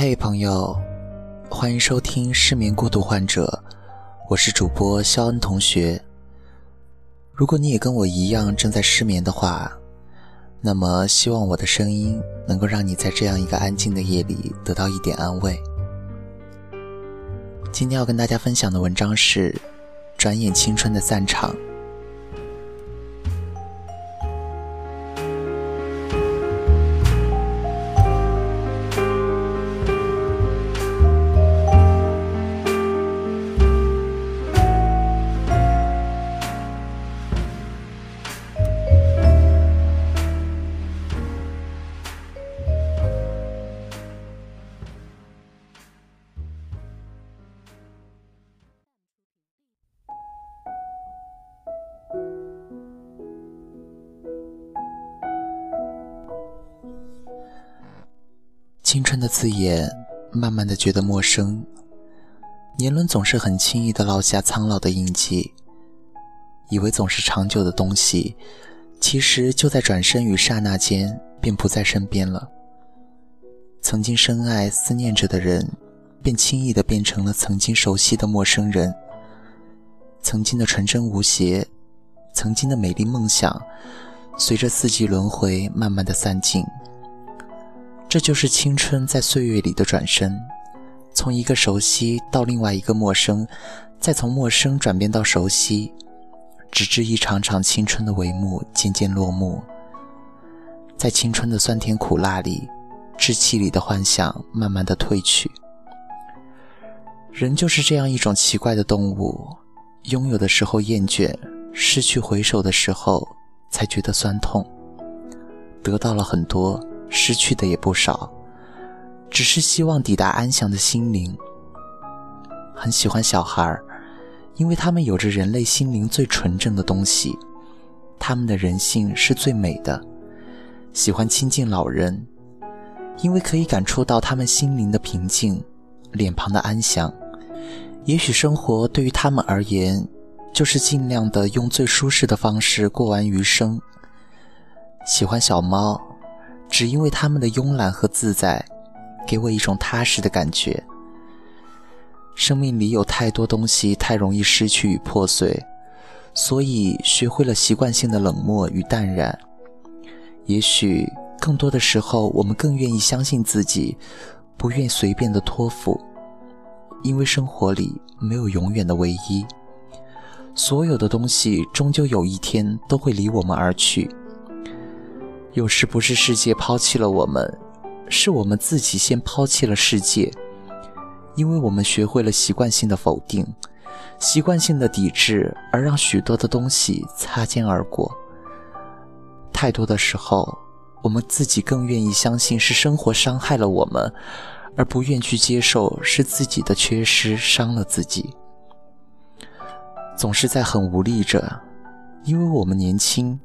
嘿，朋友，欢迎收听《失眠孤独患者》，我是主播肖恩同学。如果你也跟我一样正在失眠的话，那么希望我的声音能够让你在这样一个安静的夜里得到一点安慰。今天要跟大家分享的文章是《转眼青春的散场》。青春的字眼，慢慢的觉得陌生。年轮总是很轻易的烙下苍老的印记，以为总是长久的东西，其实就在转身与刹那间便不在身边了。曾经深爱、思念着的人，便轻易的变成了曾经熟悉的陌生人。曾经的纯真无邪，曾经的美丽梦想，随着四季轮回，慢慢的散尽。这就是青春在岁月里的转身，从一个熟悉到另外一个陌生，再从陌生转变到熟悉，直至一场场青春的帷幕渐渐落幕。在青春的酸甜苦辣里，稚气里的幻想慢慢的褪去。人就是这样一种奇怪的动物，拥有的时候厌倦，失去回首的时候才觉得酸痛。得到了很多。失去的也不少，只是希望抵达安详的心灵。很喜欢小孩儿，因为他们有着人类心灵最纯正的东西，他们的人性是最美的。喜欢亲近老人，因为可以感触到他们心灵的平静，脸庞的安详。也许生活对于他们而言，就是尽量的用最舒适的方式过完余生。喜欢小猫。只因为他们的慵懒和自在，给我一种踏实的感觉。生命里有太多东西太容易失去与破碎，所以学会了习惯性的冷漠与淡然。也许更多的时候，我们更愿意相信自己，不愿随便的托付，因为生活里没有永远的唯一，所有的东西终究有一天都会离我们而去。有时不是世界抛弃了我们，是我们自己先抛弃了世界，因为我们学会了习惯性的否定，习惯性的抵制，而让许多的东西擦肩而过。太多的时候，我们自己更愿意相信是生活伤害了我们，而不愿去接受是自己的缺失伤了自己。总是在很无力着，因为我们年轻。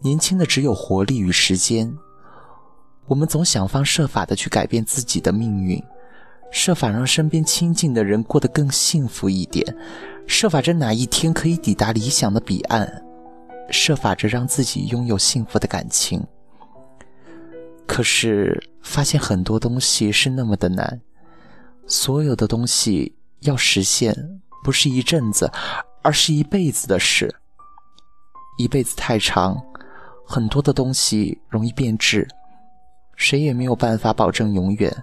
年轻的只有活力与时间，我们总想方设法的去改变自己的命运，设法让身边亲近的人过得更幸福一点，设法着哪一天可以抵达理想的彼岸，设法着让自己拥有幸福的感情。可是发现很多东西是那么的难，所有的东西要实现，不是一阵子，而是一辈子的事。一辈子太长。很多的东西容易变质，谁也没有办法保证永远，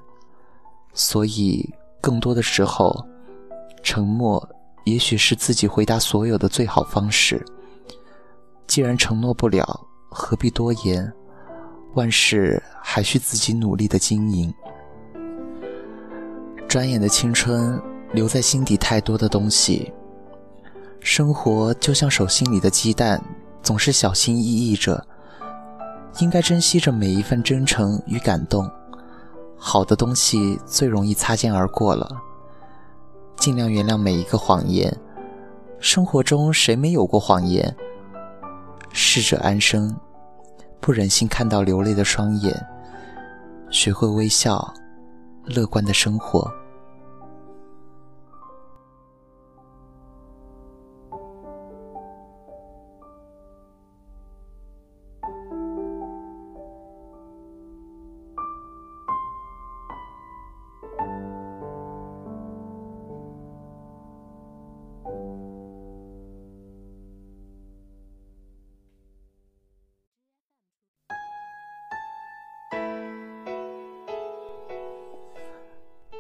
所以更多的时候，沉默也许是自己回答所有的最好方式。既然承诺不了，何必多言？万事还需自己努力的经营。转眼的青春，留在心底太多的东西。生活就像手心里的鸡蛋，总是小心翼翼着。应该珍惜着每一份真诚与感动，好的东西最容易擦肩而过了。尽量原谅每一个谎言，生活中谁没有过谎言？逝者安生，不忍心看到流泪的双眼，学会微笑，乐观的生活。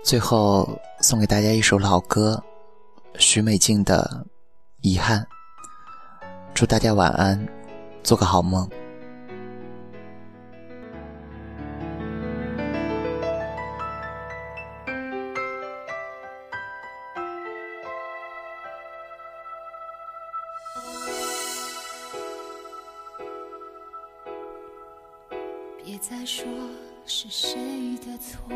最后送给大家一首老歌，许美静的《遗憾》。祝大家晚安，做个好梦。别再说是谁的错。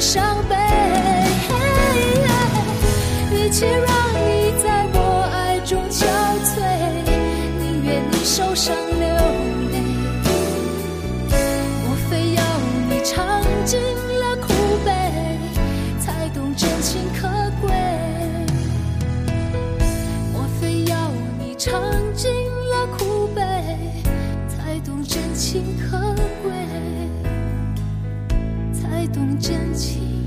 伤悲。一切让你在我爱中憔悴，宁愿你受伤流泪，莫非要你尝尽了苦悲，才懂真情可贵？莫非要你尝尽了苦悲，才懂真情可贵？才懂真情。